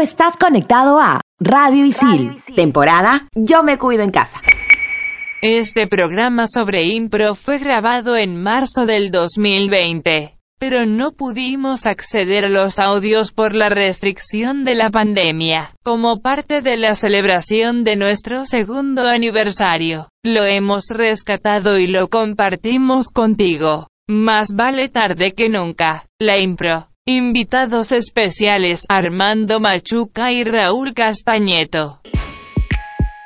estás conectado a Radio Isil, temporada Yo me cuido en casa. Este programa sobre impro fue grabado en marzo del 2020, pero no pudimos acceder a los audios por la restricción de la pandemia. Como parte de la celebración de nuestro segundo aniversario, lo hemos rescatado y lo compartimos contigo. Más vale tarde que nunca. La impro. Invitados especiales Armando Machuca y Raúl Castañeto.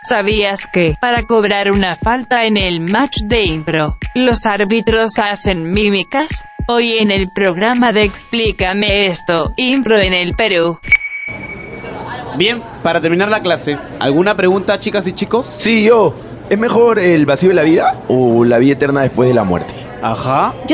¿Sabías que, para cobrar una falta en el match de impro, los árbitros hacen mímicas? Hoy en el programa de Explícame esto, impro en el Perú. Bien, para terminar la clase, ¿alguna pregunta chicas y chicos? Sí, yo. ¿Es mejor el vacío de la vida o la vida eterna después de la muerte? Ajá. Yo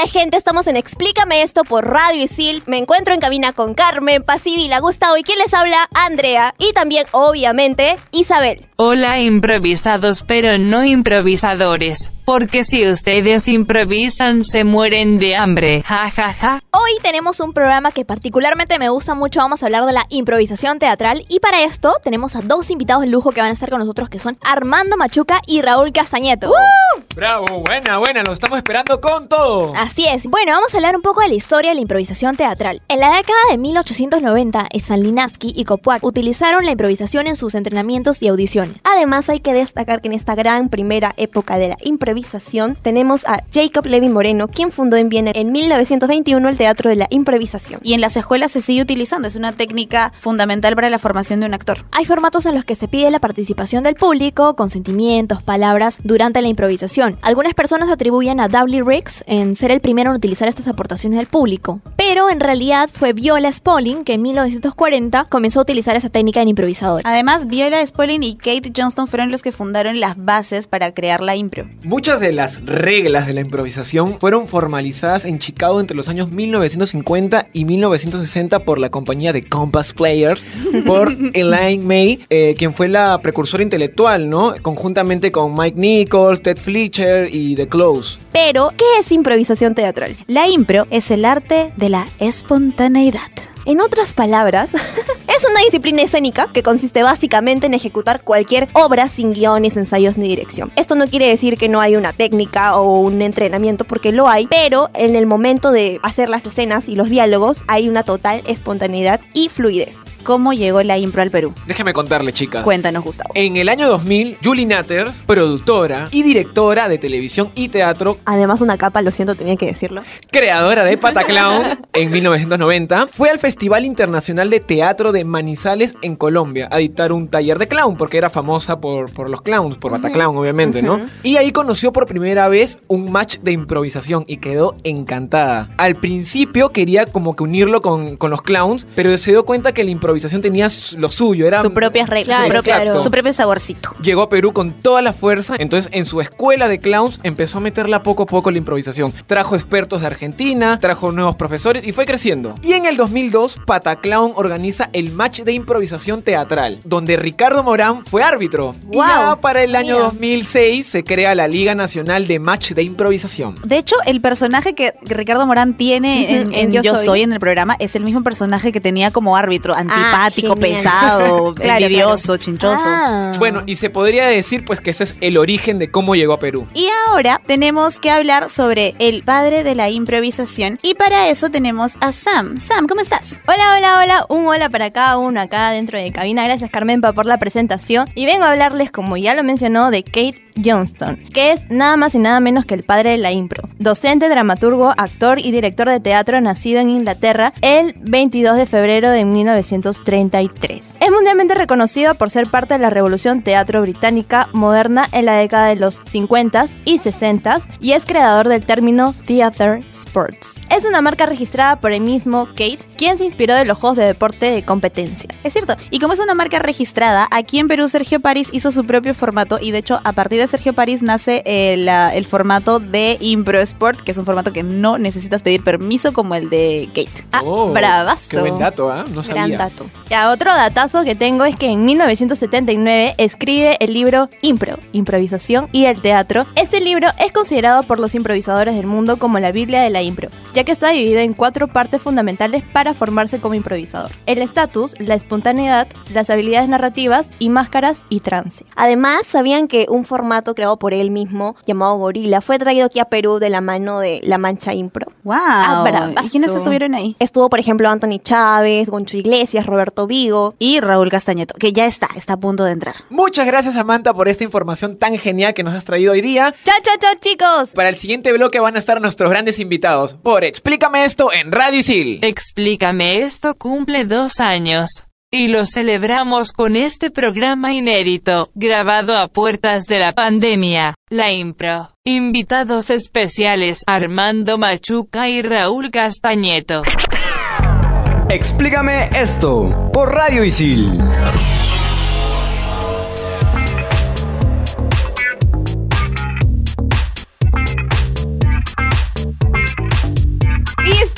Hola gente, estamos en Explícame esto por Radio Isil. Me encuentro en cabina con Carmen, Pasivila, Gustavo y quien les habla, Andrea. Y también, obviamente, Isabel. Hola improvisados pero no improvisadores, porque si ustedes improvisan se mueren de hambre, ja ja ja. Hoy tenemos un programa que particularmente me gusta mucho. Vamos a hablar de la improvisación teatral. Y para esto tenemos a dos invitados de lujo que van a estar con nosotros, que son Armando Machuca y Raúl Castañeto. Bravo, buena, buena, lo estamos esperando con todo. Así es. Bueno, vamos a hablar un poco de la historia de la improvisación teatral. En la década de 1890, Stanislavski y Kopuak utilizaron la improvisación en sus entrenamientos y audiciones. Además, hay que destacar que en esta gran primera época de la improvisación tenemos a Jacob Levi Moreno, quien fundó en Viena en 1921 el Teatro de la Improvisación. Y en las escuelas se sigue utilizando, es una técnica fundamental para la formación de un actor. Hay formatos en los que se pide la participación del público, con sentimientos, palabras, durante la improvisación. Algunas personas atribuyen a W. Riggs en ser el primero en utilizar estas aportaciones del público, pero en realidad fue Viola Spolin que en 1940 comenzó a utilizar esa técnica en improvisador. Además, Viola Spolin y Kate Johnston fueron los que fundaron las bases para crear la impro. Muchas de las reglas de la improvisación fueron formalizadas en Chicago entre los años 1950 y 1960 por la compañía de Compass Players, por Elaine May, eh, quien fue la precursora intelectual, ¿no? Conjuntamente con Mike Nichols, Ted Fletcher y The Close. Pero, ¿qué es improvisación teatral? La impro es el arte de la espontaneidad. En otras palabras, es una disciplina escénica que consiste básicamente en ejecutar cualquier obra sin guiones, ensayos ni dirección. Esto no quiere decir que no hay una técnica o un entrenamiento, porque lo hay, pero en el momento de hacer las escenas y los diálogos hay una total espontaneidad y fluidez. ¿Cómo llegó la impro al Perú? Déjeme contarle, chicas. Cuéntanos, Gustavo. En el año 2000, Julie Natters, productora y directora de televisión y teatro, Además, una capa, lo siento, tenía que decirlo. creadora de Pataclown en 1990, fue al Festival Internacional de Teatro de Manizales en Colombia a dictar un taller de clown, porque era famosa por, por los clowns, por Bataclown, obviamente, ¿no? Y ahí conoció por primera vez un match de improvisación y quedó encantada. Al principio quería como que unirlo con, con los clowns, pero se dio cuenta que la improvisación tenía lo suyo, era... Claro, su, propio, claro. su propio saborcito. Llegó a Perú con toda la fuerza, entonces en su escuela de clowns empezó a meterla poco a poco la improvisación. Trajo expertos de Argentina, trajo nuevos profesores y fue creciendo. Y en el 2002, Pataclown organiza el match de improvisación teatral, donde Ricardo Morán fue árbitro. Y ¡Wow! ya para el año Mira. 2006 se crea la Liga Nacional de Match de Improvisación. De hecho, el personaje que Ricardo Morán tiene en, Ujú, en en Yo, Yo soy. Soy. en el programa es el mismo personaje que tenía como árbitro, antipático, genial. pesado, Claro, envidioso, chinchoso. Ah. Bueno, y se podría decir pues que ese es el origen de cómo llegó a Perú. Y ahora tenemos que hablar sobre el padre de la improvisación. Y para eso tenemos a Sam. Sam, ¿cómo estás? Hola, hola, hola, un hola para cada uno acá dentro de cabina. Gracias Carmenpa por la presentación. Y vengo a hablarles, como ya lo mencionó, de Kate Johnston, que es nada más y nada menos que el padre de la impro. Docente, dramaturgo, actor y director de teatro nacido en Inglaterra el 22 de febrero de 1933. Es mundialmente reconocido por ser parte de la revolución teatro británica moderna en la década de los 50 y 60 y es creador del término Theater Sports. Es una marca registrada por el mismo Kate, quien se inspiró de los juegos de deporte de competencia. Es cierto, y como es una marca registrada, aquí en Perú Sergio París hizo su propio formato y de hecho a partir de Sergio París nace el, ah, el formato de Impro Sport, que es un formato que no necesitas pedir permiso como el de Kate. Ah, Oh, bravazo. Qué buen dato, ¿ah? No sabía. Gran dato. Ya, otro datazo que tengo es que en 1979 escribe el libro Impro, Improvisación y el Teatro. Este libro es considerado por los improvisadores del mundo como la Biblia de la impro, ya que está dividido en cuatro partes fundamentales para formarse como improvisador. El estatus, la espontaneidad, las habilidades narrativas y máscaras y trance. Además, ¿sabían que un formato creado por él mismo, llamado Gorila, fue traído aquí a Perú de la mano de La Mancha Impro? ¡Wow! Ah, bravazo. ¿Y quiénes estuvieron ahí? Estuvo, por ejemplo, Anthony Chávez, Goncho Iglesias, Roberto Vigo. Y Raúl Castañeto, que ya está, está a punto de entrar. Muchas gracias, Samantha, por esta información tan genial que nos has traído hoy día. ¡Chao, chao, chao, chicos! Para el siguiente bloque van a estar nuestros grandes invitados por Explícame esto en Radio Isil. Explícame esto cumple dos años. Y lo celebramos con este programa inédito, grabado a puertas de la pandemia, la impro. Invitados especiales Armando Machuca y Raúl Castañeto. Explícame esto por Radio Isil.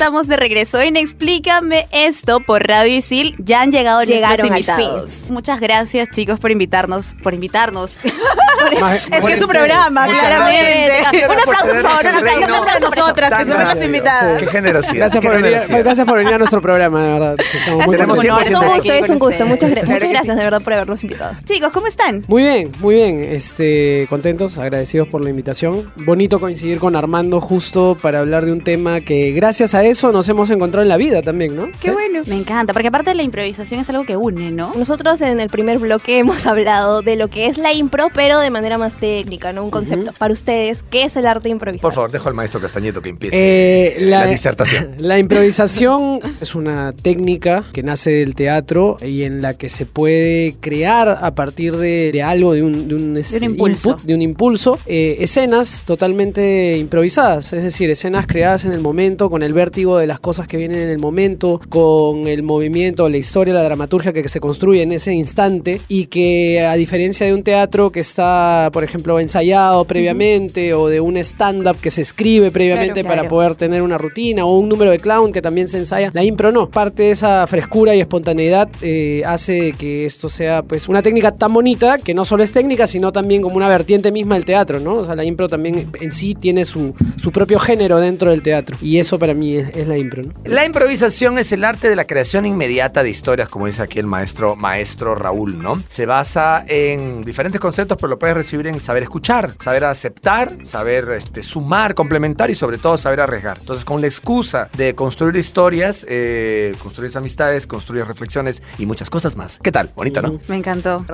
Estamos de regreso en Explícame esto por Radio Isil. Ya han llegado Llegaron nuestros invitados. Muchas gracias, chicos, por invitarnos. Por invitarnos. Ma- es que es su programa, Muchas claramente. gracias. Un aplauso, por favor, un aplauso. Un aplauso a nosotras, que somos las invitadas. Qué generosidad. Gracias por, venir, gracias por venir a nuestro programa, de verdad. Es un gusto, es un gusto. Muchas, muchas gracias de verdad por habernos invitado. Chicos, ¿cómo están? Muy bien, muy bien. Este, contentos, agradecidos por la invitación. Bonito coincidir con Armando justo para hablar de un tema que gracias a eso nos hemos encontrado en la vida también, ¿no? Qué bueno. Me encanta, porque aparte la improvisación es algo que une, ¿no? Nosotros en el primer bloque hemos hablado de lo que es la impro, pero de manera más técnica, ¿no? Un concepto. Para ustedes, ¿qué es el arte de improvisar? Por favor, dejo al maestro Castañeto que empiece Eh, eh, la, disertación. La improvisación es una técnica que nace del teatro y en la que se puede crear a partir de, de algo, de un, de un, este, impulso. input, de un impulso, eh, escenas totalmente improvisadas, es decir, escenas creadas en el momento, con el de las cosas que vienen en el momento, con el movimiento, la historia, la dramaturgia que se construye en ese instante y que a diferencia de un teatro que está, por ejemplo, ensayado previamente o de un stand-up que se escribe previamente Claro, para claro. poder tener una rutina o un número de clown que también se ensaya. La impro no. Parte de esa frescura y espontaneidad eh, hace que esto sea pues una técnica tan bonita que no solo es técnica, sino también como una vertiente misma del teatro, ¿no? O sea, la impro también en sí tiene su, su propio género dentro del teatro. Y eso para mí es, es la impro, ¿no? La improvisación es el arte de la creación inmediata de historias, como dice aquí el maestro, maestro Raúl, ¿no? Se basa en diferentes conceptos, pero lo puedes recibir en saber escuchar, saber aceptar, saber este, sumar, complementar y sobre todo saber arriesgar. Entonces, con la excusa de construir historias, eh, construir amistades, construir reflexiones y muchas cosas más. ¿Qué tal? Bonito, ¿no? Me encantó.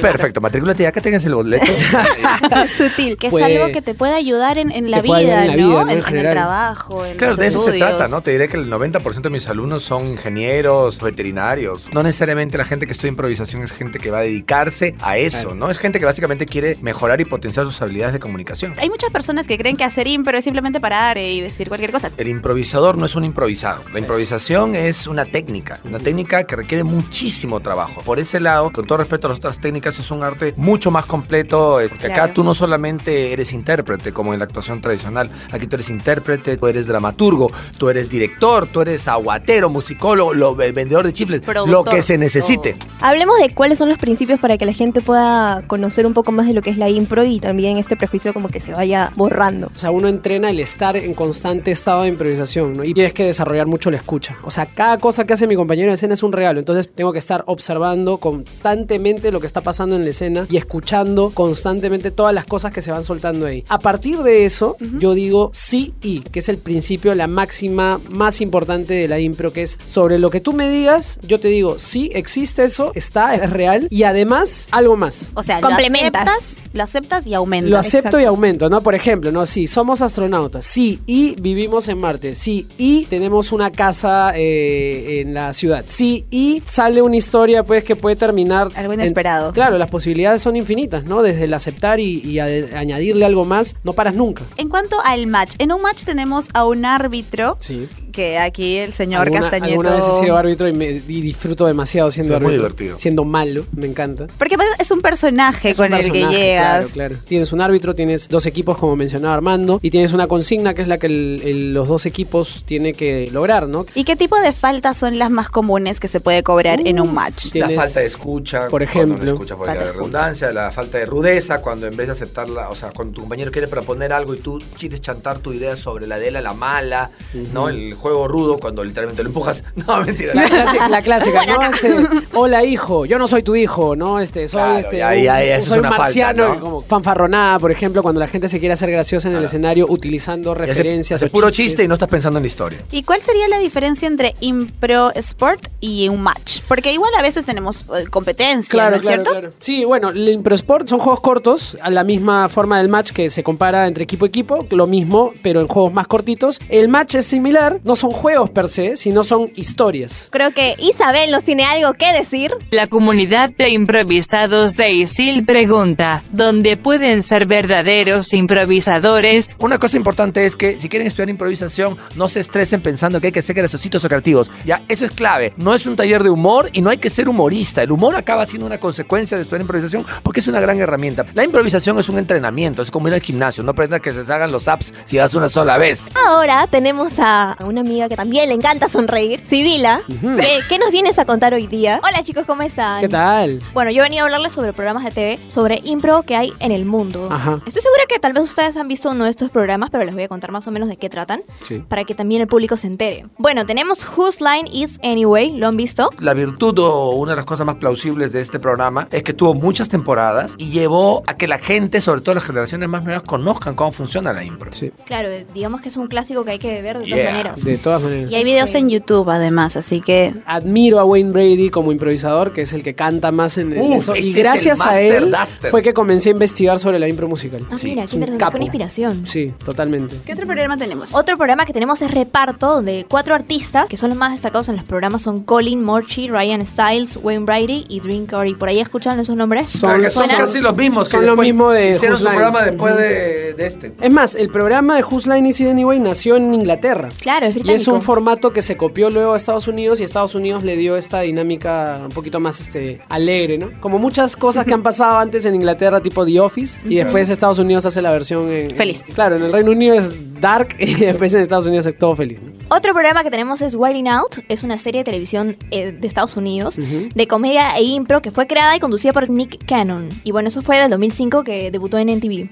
Perfecto, matrículate ya que tengas el boleto. Sutil, que es algo que te puede ayudar en, en la, vida, ayudar en la ¿no? vida, ¿no? En En, en el trabajo, en Claro, los de eso se estudios. Trata, ¿no? Te diré que el 90% de mis alumnos son ingenieros, veterinarios. No necesariamente la gente que estudia improvisación es gente que va a dedicarse a eso, Claro. ¿no? Es gente que básicamente quiere mejorar y potenciar sus habilidades de comunicación. Hay muchas personas que creen que hacer impro es simplemente parar y decir cualquier cosa. El improvisador no es un improvisado. La improvisación es una técnica, una técnica que requiere muchísimo trabajo. Por ese lado, con todo respeto a las otras técnicas, es un arte mucho más completo, eh, porque acá tú no solamente eres intérprete, como en la actuación tradicional, aquí tú eres intérprete, tú eres dramaturgo, tú eres director, tú eres aguatero, musicólogo, lo- vendedor de chifles, lo que se necesite. Hablemos de cuáles son los principios para que la gente pueda conocer un poco más de lo que es la impro y también este prejuicio como que se vaya borrando. O sea, uno entrena el estar en constante estado de improvisación, ¿no? Y tienes que desarrollar mucho la escucha. O sea, cada cosa que hace mi compañero de escena es un regalo. Entonces, tengo que estar observando constantemente lo que está pasando en la escena y escuchando constantemente todas las cosas que se van soltando ahí. A partir de eso, yo digo sí y, que es el principio, la máxima máxima más importante de la impro, que es sobre lo que tú me digas, yo te digo, sí, existe eso, está, es real, y además, algo más. O sea, Complementas. Lo aceptas, lo aceptas y aumentas. Lo acepto y aumento, ¿no? Por ejemplo, ¿no? Sí, somos astronautas, sí, y vivimos en Marte, sí, y tenemos una casa eh, en la ciudad, sí, y sale una historia, pues, que puede terminar... Algo inesperado. en- claro, las posibilidades son infinitas, ¿no? Desde el aceptar y, añadirle algo más, no paras nunca. En cuanto al match, en un match tenemos a un árbitro Sí. Que aquí el señor alguna, Castañeto. alguna vez he sido árbitro y, me, y disfruto demasiado siendo Sí, es muy árbitro. divertido. Siendo malo, me encanta. Porque pues, es un personaje Es con un el que llegas. Claro, claro. Tienes un árbitro, tienes dos equipos, como mencionaba Armando, y tienes una consigna que es la que el- el- los dos equipos tienen que lograr, ¿no? ¿Y qué tipo de faltas son las más comunes que se puede cobrar en un match? La falta de escucha, por cuando ejemplo. no escucha por la redundancia, la falta de rudeza, cuando en vez de aceptarla, o sea, cuando tu compañero quiere proponer algo y tú quieres chantar tu idea sobre la de él a la mala, ¿no? El juego rudo, cuando literalmente lo empujas. No, mentira. La clásica, la clásica, ¿no? Este, hola hijo, yo no soy tu hijo, ¿no? Este, soy Claro, este, ya, un, ya, ya, eso es soy un una falta, marciano, ¿no? como fanfarronada, por ejemplo, cuando la gente se quiere hacer graciosa en el escenario utilizando referencias. o puro chistes. chiste y no estás pensando en la historia. ¿Y cuál sería la diferencia entre impro sport y un match? Porque igual a veces tenemos eh, competencia, Claro, ¿no es claro, cierto? claro. Sí, bueno, el Impro Sport son juegos cortos, a la misma forma del match que se compara entre equipo y equipo, lo mismo, pero en juegos más cortitos. El match es similar, no son juegos per se, sino son historias. Creo que Isabel nos tiene algo que decir. La comunidad de improvisados de Isil pregunta, ¿dónde pueden ser verdaderos improvisadores? Una cosa importante es que si quieren estudiar improvisación, no se estresen pensando que hay que ser graciositos o creativos. Ya, eso es clave. No es un taller de humor y no hay que ser humorista. El humor acaba siendo una consecuencia de estudiar improvisación porque es una gran herramienta. La improvisación es un entrenamiento, es como ir al gimnasio. No pretenda que se hagan los apps si vas una sola vez. Ahora tenemos a una amiga que también le encanta sonreír, Sibila. ¿Qué, qué nos vienes a contar hoy día? Hola chicos, ¿cómo están? ¿Qué tal? Bueno, yo venía a hablarles sobre programas de TV, sobre impro que hay en el mundo. Ajá. Estoy segura que tal vez ustedes han visto uno de estos programas, pero les voy a contar más o menos de qué tratan, Sí. para que también el público se entere. Bueno, tenemos Whose Line Is Anyway, ¿lo han visto? La virtud o una de las cosas más plausibles de este programa es que tuvo muchas temporadas y llevó a que la gente, sobre todo las generaciones más nuevas, conozcan cómo funciona la impro. Sí, Claro, digamos que es un clásico que hay que ver de todas Yeah. maneras. De todas maneras. Y hay videos en YouTube además, así que Admiro a Wayne Brady como improvisador, que es el que canta más en Uf, eso. Y es el gracias a él Duster. fue que comencé a investigar sobre la impro musical. Ah, Sí, mira, es qué un interesante. capo. Fue una inspiración. Sí, totalmente. ¿qué otro programa tenemos? Otro programa que tenemos es Reparto, donde cuatro artistas, que son los más destacados en los programas, son Colin Morchi, Ryan Styles, Wayne Brady y Dream Curry. ¿Por ahí escuchan esos nombres? Son- casi los mismos. Son lo después mismo de Hicieron su Line. programa después de, de este. Es más, el programa de Whose Line Is It Anyway nació en Inglaterra. Claro, es Y es un formato que se copió luego a Estados Unidos y Estados Unidos le dio esta dinámica un poquito más este, alegre, ¿no? Como muchas cosas que han pasado antes en Inglaterra, tipo The Office, y después Estados Unidos hace la versión en- Feliz. Claro, en el Reino Unido es dark y después en Estados Unidos es todo feliz. ¿no? Otro programa que tenemos es Wilding Out, es una serie de televisión eh, de Estados Unidos de comedia e impro que fue creada y conducida por Nick Cannon. Y bueno, eso fue del 2005 que debutó en NTV.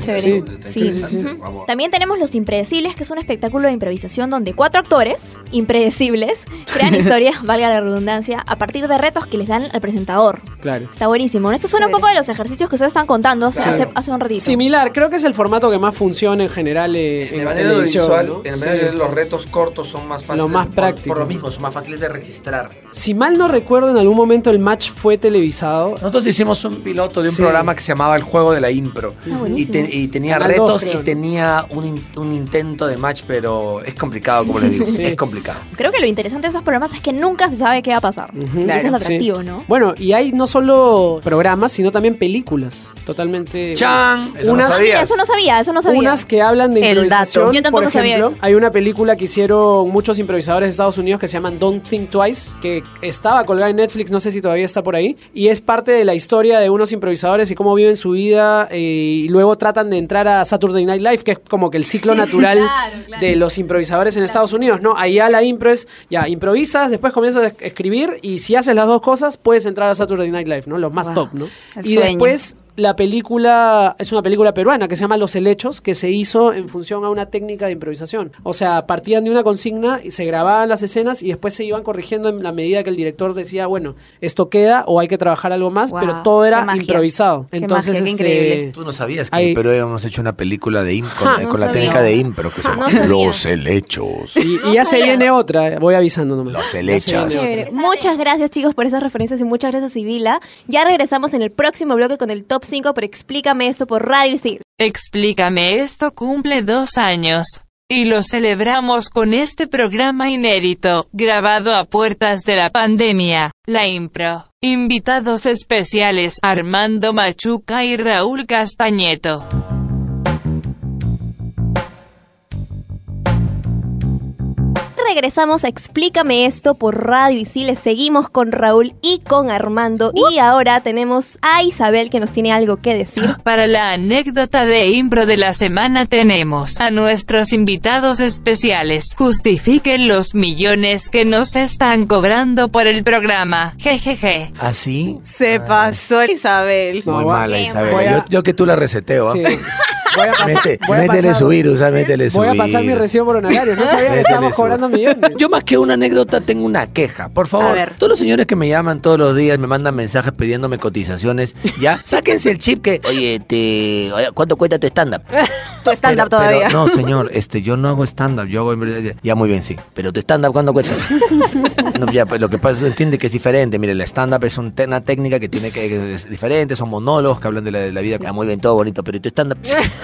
Chévere. sí. Sí. Sí, sí, sí. También tenemos Los Impredecibles, que es un espectáculo de improvisación donde cuatro actores impredecibles crean historias, valga la redundancia, a partir de retos que les dan al presentador. Claro. Está buenísimo. Esto suena un poco de los ejercicios que ustedes están contando hace, Claro. hace, hace un ratito. Similar, creo que es el formato que más funciona en general eh, en manera televisión. visual, ¿no? en Sí. manera de los retos cortos son más fáciles. más por- práctico. Por, lo mismo, son más fáciles de registrar. Si mal no recuerdo, en algún momento el match fue televisado. Nosotros hicimos un piloto de un Sí. programa que se llamaba El Juego de la Impro. Ah, y, te- y tenía Canal retos 2, creo, y tenía un, un intento de match, pero es complicado, como le digo. Sí. Es complicado. Creo que lo interesante de esos programas es que nunca se sabe qué va a pasar. Ujú. Y Eso es lo Sí. atractivo, ¿no? Bueno, y hay no solo programas, sino también películas. Totalmente. ¡Chan! Eso Unas- no Sí, sabías. eso no sabía, eso no sabía. Unas que hablan de El improvisación. dato. Yo tampoco por sabía ejemplo, eso. hay una película que hicieron muchos improvisadores de Estados Unidos que se llaman Don't Think Twice, que estaba colgada en Netflix, no sé si todavía está por ahí, y es parte de la historia de unos improvisadores y cómo viven su vida eh, y luego tratan de entrar a Saturday Night Live, que es como que el ciclo natural Claro, claro. de los improvisadores en Estados Unidos, ¿no? Allá la impro es, ya, improvisas, después comienzas a escribir y si haces las dos cosas, puedes entrar a Saturday Night Live, ¿no? Los más Wow, top, ¿no? el Y sueño. después la película es una película peruana que se llama Los Helechos, que se hizo en función a una técnica de improvisación. O sea, partían de una consigna y se grababan las escenas y después se iban corrigiendo en la medida que el director decía, bueno, esto queda o hay que trabajar algo más, Wow, pero todo era improvisado. Qué Entonces, magia, qué este, increíble. Tú no sabías que Hay- en Perú hemos hecho una película de im- con, Ja, eh, no con la sabía. técnica de impro que se llama No. Los Helechos. Y, y ya se viene otra, eh, voy avisando nomás. Los helechos. Muchas gracias chicos por esas referencias y muchas gracias Sibila. Ya regresamos en el próximo bloque con el top 5, pero explícame esto por Radio Isil. Explícame esto cumple dos años. Y lo celebramos con este programa inédito, grabado a puertas de la pandemia, la impro. Invitados especiales Armando Machuca y Raúl Castañeto. Regresamos a Explícame esto por Radio Isil. Seguimos con Raúl y con Armando. Y ahora tenemos a Isabel que nos tiene algo que decir. Para la anécdota de impro de la semana tenemos a nuestros invitados especiales. Justifiquen los millones que nos están cobrando por el programa. Jejeje. ¿Así? Se pasó Isabel. Muy mala, Isabel. Yo, yo que tú la reseteo. ¿ah? Sí. Voy a pasar- Mete- voy a métele pasar- su virus, ah, métele su Voy a pasar mi recibo por honorario. No sabía que estábamos su- cobrando millones. Yo más que una anécdota tengo una queja. Por favor, A ver. todos los señores que me llaman todos los días, me mandan mensajes pidiéndome cotizaciones, ya, sáquense el chip que, oye, te, ¿cuánto cuesta tu stand-up? Tu stand-up todavía. pero no, señor, este, yo no hago stand-up, yo hago... Ya, muy bien, sí. Pero tu stand-up, ¿cuánto cuesta? No, ya, pues lo que pasa es que entiende que es diferente. Mire, el stand-up es una técnica que tiene que, que es diferente, son monólogos que hablan de la, de la vida. Ah, muy bien, todo bonito, pero tu stand-up...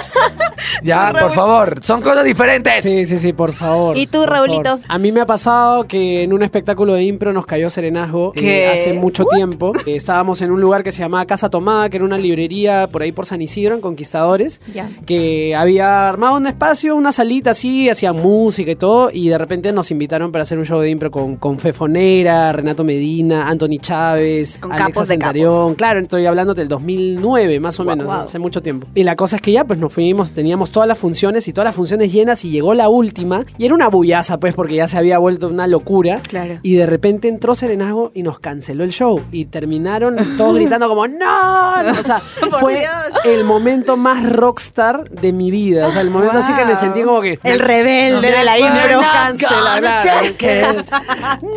ya, por favor, son cosas diferentes. Sí, sí, sí, por favor. ¿Y tú, por Raulito? favor. A mí me ha pasado que en un espectáculo de impro nos cayó serenazgo eh, ¿Qué? hace mucho tiempo. Eh, estábamos en un lugar que se llamaba Casa Tomada, que era una librería por ahí por San Isidro, en Conquistadores, Ya. que había armado un espacio, una salita así, hacía música y todo, y de repente nos invitaron para hacer un show de impro con, con Fefonera, Renato Medina, Anthony Chávez, Con Alexa capos de Centarión. capos. Claro, estoy hablando del 2009, más o Guau, menos, guau. hace mucho tiempo. Y la cosa es que ya, pues nos fuimos, teníamos todas las funciones y todas las funciones llenas y llegó la última y era una bullaza, pues, porque ya se había vuelto una locura. Claro. Y de repente entró Serenazgo y nos canceló el show y terminaron todos gritando como ¡No! O sea, fue Dios. el momento más rockstar de mi vida. O sea, el momento así que me sentí como que... El rebelde de la es-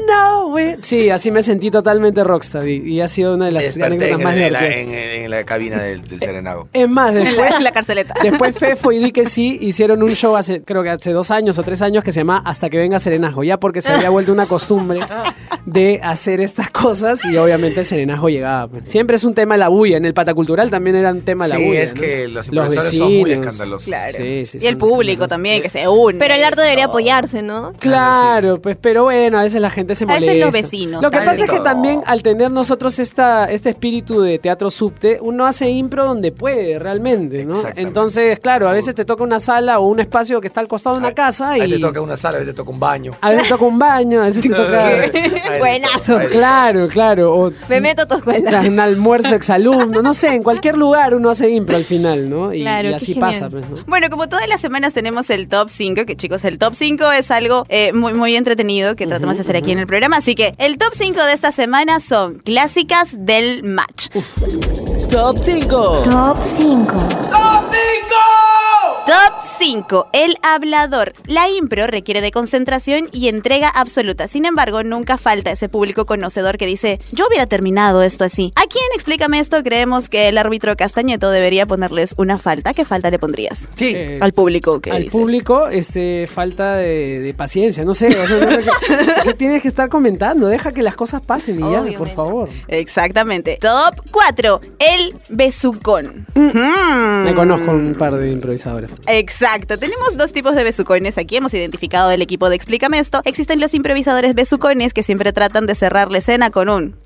No, güey. Sí, así me sentí totalmente rockstar y, y ha sido una de las anécdotas en, más la, divertidas. en- en la cabina del, del Serenago. Es más, En la, después, en la carceleta. después Fefo y Di que sí hicieron un show hace, creo que hace dos años o tres años que se llama Hasta que venga Serenazgo, ya porque se había vuelto una costumbre de hacer estas cosas y obviamente Serenazgo llegaba. pues. Siempre es un tema la bulla, en el patacultural también era un tema la Sí, bulla. es ¿no? que los impresores son muy escandalosos. Claro. Sí, sí, y el público también, que se une. Pero el arte Eso. debería apoyarse, ¿no? Claro, pues, pero bueno, a veces la gente se A molesta. veces los vecinos, Lo que pasa es que también al tener nosotros esta, este espíritu de teatro subte, uno hace impro donde puede realmente, ¿no? Exactamente. Entonces, claro, a veces te toca una sala o un espacio que está al costado de una casa y te toca una sala, a veces te toca un baño. a veces toca un baño, a veces te toca... Te Buenazo. te Claro, claro. O Me meto a tu escuela. un almuerzo exalumno, no sé, en cualquier lugar uno hace impro al final, ¿no? Y, Claro, y qué así genial. pasa, pues, ¿no? Bueno, como todas las semanas tenemos el top 5, que chicos, el top 5 es algo eh, muy, muy entretenido que tratamos de hacer aquí en el programa. Así que el top 5 de esta semana son clásicas del match. Top 5. Top 5. Top 5. El hablador. La impro requiere de concentración y entrega absoluta. Sin embargo, nunca falta ese público conocedor que dice, yo hubiera terminado esto así. ¿A quién explícame esto? Creemos que el árbitro Castañeto debería ponerles una falta. ¿Qué falta le pondrías? Sí. Eh, Al público que al dice. público, este, falta de, de paciencia, no sé, o sea, no sé qué- qué tienes que estar comentando, deja que las cosas pasen y ya, por favor. Exactamente. Top 4. El besucón. Mm. Me conozco un par de improvisadores. Exacto. Tenemos dos tipos de besucones aquí. Hemos identificado el equipo de Explícame esto. Existen los improvisadores besucones que siempre tratan de cerrar la escena con un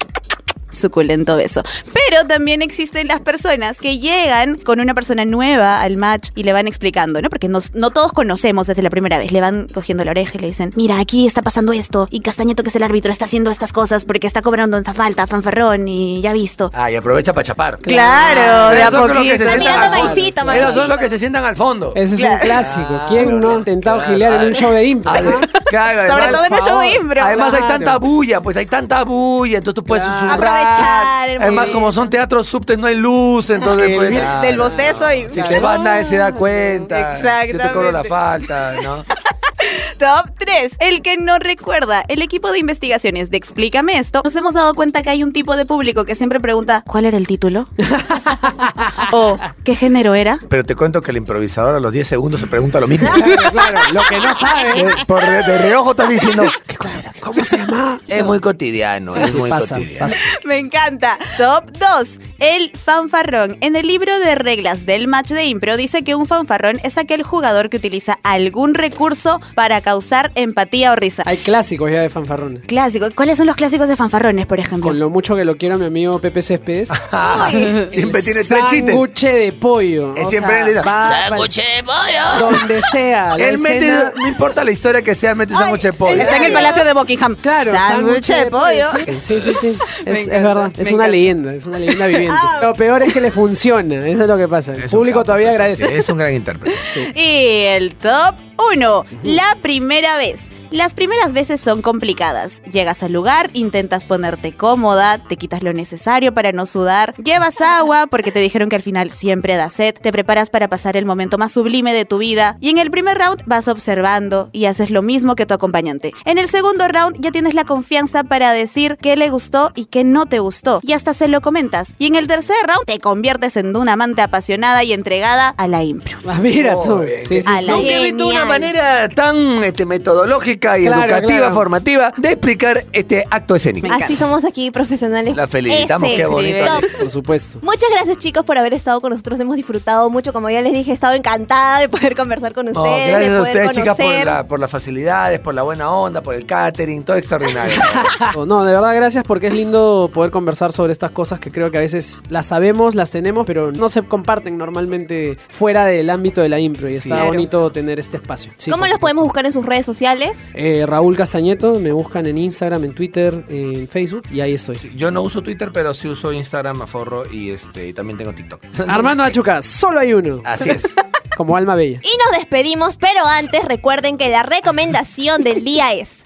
suculento beso. Pero también existen las personas que llegan con una persona nueva al match y le van explicando, ¿no? Porque nos- no todos conocemos desde la primera vez. Le van cogiendo la oreja y le dicen, mira, aquí está pasando esto. Y Castañeto, que es el árbitro, está haciendo estas cosas porque está cobrando esta falta, fanfarrón y ya visto. Ah, y aprovecha para chapar. Claro, de a poquito. Esos son los que se sientan al fondo. Ese es Claro. un clásico. Claro, ¿Quién no ha intentado claro. gilear en un show de impro? Claro, Sobre todo en el show de impro. Además hay tanta bulla, pues hay tanta bulla, entonces tú puedes Claro. susurrar. Aprovechar el Además, como son teatros subtes, no hay luz, entonces pues, nada, del bostezo y- Si te vas, nadie se da cuenta. Exactamente. Yo te cobro la falta, ¿no? Top 3. El que no recuerda. El equipo de investigaciones de Explícame esto. Nos hemos dado cuenta que hay un tipo de público que siempre pregunta ¿cuál era el título? o ¿qué género era? Pero te cuento que el improvisador a los 10 segundos se pregunta lo mismo. Claro, claro, lo que no sabe. De, por re- de reojo estás diciendo, ¿qué cosa era? ¿Cómo se llama? Es muy cotidiano, Sí, es sí, muy pasa, cotidiano. pasa. Me encanta. Top 2. El fanfarrón. En el libro de reglas del match de impro dice que un fanfarrón es aquel jugador que utiliza algún recurso para causar empatía o risa. Hay clásicos ya de fanfarrones. Clásico. ¿Cuáles son los clásicos de fanfarrones, por ejemplo? Con lo mucho que lo quiero a mi amigo Pepe Céspedes. Siempre tiene tres chistes. Sándwiche de pollo. Él O siempre sea, le va- "Sándwich de pollo. Donde sea. Él mete, no importa la historia que sea, mete sándwich de pollo. Está en el Palacio de Buckingham. Claro, sándwich de pollo. Sí, sí, sí. Es, verdad. me Es una encanta. leyenda. Es una leyenda viviente. Ah. Lo peor es que le funciona. Eso es lo que pasa. El Es público todavía agradece. Es un gran intérprete. Y el top 1. La primera vez. Las primeras veces son complicadas. Llegas al lugar, intentas ponerte cómoda, te quitas lo necesario para no sudar, llevas agua porque te dijeron que al final siempre da sed, te preparas para pasar el momento más sublime de tu vida y en el primer round vas observando y haces lo mismo que tu acompañante. En el segundo round ya tienes la confianza para decir qué le gustó y qué no te gustó y hasta se lo comentas. Y en el tercer round te conviertes en una amante apasionada y entregada a la impro. Ah, mira tú. Muy bien. Sí, sí, A sí. la Nunca he visto una manera tan este, metodológica y Claro, educativa, claro. formativa de explicar este acto escénico. Así somos aquí profesionales. La felicitamos, qué bonito. Por supuesto. Muchas gracias chicos por haber estado con nosotros. Hemos disfrutado mucho. Como ya les dije, he estado encantada de poder conversar con ustedes. gracias de a ustedes, chicas, por, conocer. la- por las facilidades, por la buena onda, por el catering, todo extraordinario. No, de verdad, gracias porque es lindo poder conversar sobre estas cosas que creo que a veces las sabemos, las tenemos, pero no se comparten normalmente fuera del ámbito de la impro. Y Sí. está Claro. bonito tener este espacio. Sí, ¿Cómo los podemos buscar en sus redes sociales? Eh, Raúl Castañeto, me buscan en Instagram, en Twitter, en Facebook y ahí estoy. Yo no uso Twitter, pero sí uso Instagram, aforro y este y también tengo TikTok. Armando Achuca, solo hay uno. Así es. Como alma bella. Y nos despedimos, pero antes recuerden que la recomendación del día es...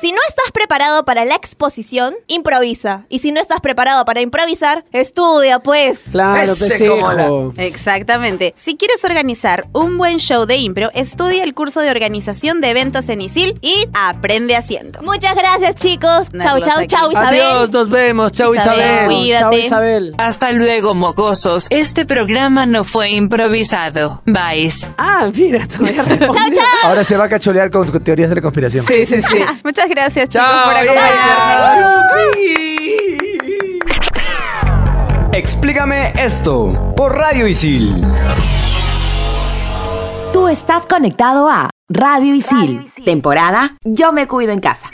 Si no estás preparado para la exposición, improvisa. Y si no estás preparado para improvisar, estudia, pues. Claro, pesijo. como la- Exactamente. Si quieres organizar un buen show de impro, estudia el curso de organización de eventos en ISIL y aprende haciendo. Muchas gracias, chicos. Chau, Verlos chau, aquí. chau, Isabel. Adiós, nos vemos. Chau, Isabel, Isabel. cuídate. Chao, Isabel. Hasta luego, mocosos. Este programa no fue improvisado. Bye. Ah, mira, todavía respondió. Chau, chau. Ahora se va a cacholear con teorías de la conspiración. Sí, sí, sí. Muchas gracias, chicos, Chao, por bien. acompañarnos. Explícame esto por Radio Isil. Tú estás conectado a Radio Isil, temporada Yo me cuido en casa.